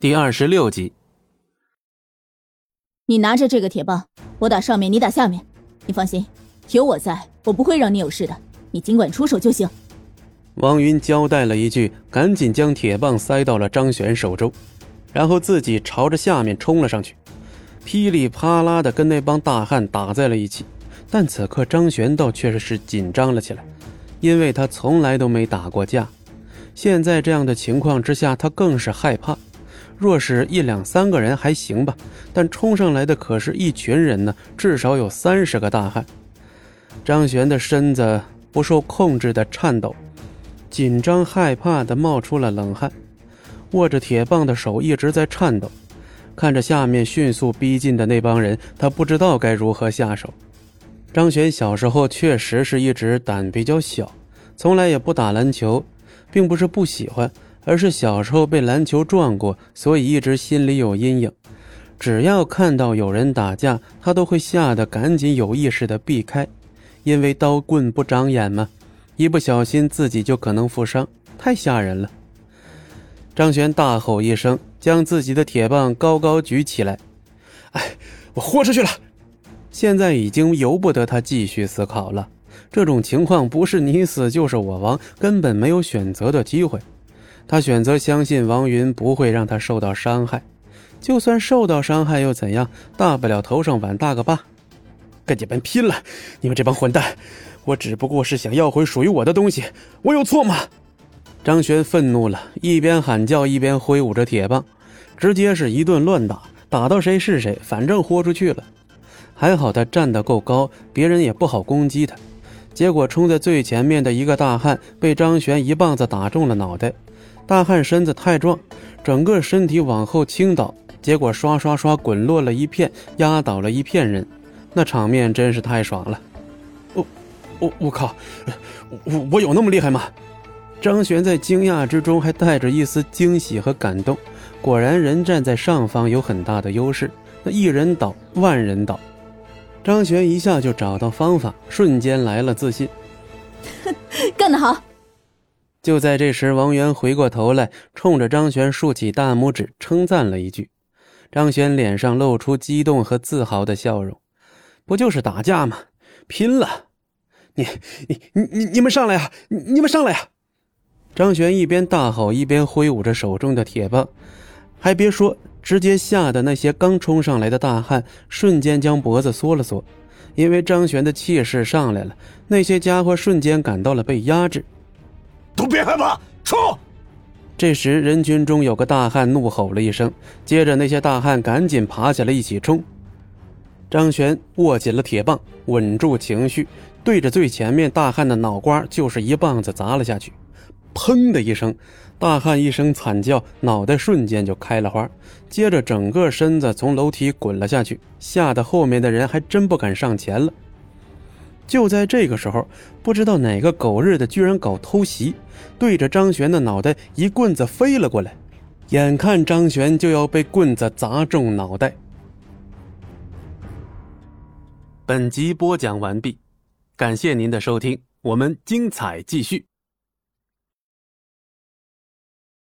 第二十六集，你拿着这个铁棒，我打上面，你打下面。你放心，有我在，我不会让你有事的。你尽管出手就行。王云交代了一句，赶紧将铁棒塞到了张璇手中，然后自己朝着下面冲了上去，噼里啪啦的跟那帮大汉打在了一起。但此刻张璇倒确实是紧张了起来，因为他从来都没打过架，现在这样的情况之下，他更是害怕。若是一两三个人还行吧，但冲上来的可是一群人呢，至少有三十个大汉。张璇的身子不受控制的颤抖，紧张害怕的冒出了冷汗，握着铁棒的手一直在颤抖。看着下面迅速逼近的那帮人，他不知道该如何下手。张璇小时候确实是一直胆比较小，从来也不打篮球，并不是不喜欢。而是小时候被篮球撞过，所以一直心里有阴影。只要看到有人打架，他都会吓得赶紧有意识的避开，因为刀棍不长眼嘛，一不小心自己就可能负伤，太吓人了。张璇大吼一声，将自己的铁棒高高举起来：“哎，我豁出去了！”现在已经由不得他继续思考了。这种情况不是你死就是我亡，根本没有选择的机会。他选择相信王云不会让他受到伤害，就算受到伤害又怎样？大不了头上碗大个疤。跟你们拼了！你们这帮混蛋！我只不过是想要回属于我的东西，我有错吗？张璇愤怒了，一边喊叫一边挥舞着铁棒，直接是一顿乱打，打到谁是谁，反正豁出去了。还好他站得够高，别人也不好攻击他。结果冲在最前面的一个大汉被张璇一棒子打中了脑袋。大汉身子太壮，整个身体往后倾倒，结果刷刷刷滚落了一片，压倒了一片人，那场面真是太爽了！我、我、我靠！我、我有那么厉害吗？张璇在惊讶之中还带着一丝惊喜和感动。果然，人站在上方有很大的优势，那一人倒，万人倒。张璇一下就找到方法，瞬间来了自信。干得好！就在这时，王源回过头来，冲着张璇竖起大拇指，称赞了一句。张璇脸上露出激动和自豪的笑容：“不就是打架吗？拼了！你、你、你、你、你们上来呀！你们上来呀！”张璇一边大吼，一边挥舞着手中的铁棒。还别说，直接吓得那些刚冲上来的大汉瞬间将脖子缩了缩，因为张璇的气势上来了，那些家伙瞬间感到了被压制。都别害怕，冲！这时，人群中有个大汉怒吼了一声，接着那些大汉赶紧爬起来一起冲。张璇握紧了铁棒，稳住情绪，对着最前面大汉的脑瓜就是一棒子砸了下去。砰的一声，大汉一声惨叫，脑袋瞬间就开了花，接着整个身子从楼梯滚了下去，吓得后面的人还真不敢上前了。就在这个时候，不知道哪个狗日的居然搞偷袭，对着张璇的脑袋一棍子飞了过来，眼看张璇就要被棍子砸中脑袋。本集播讲完毕，感谢您的收听，我们精彩继续。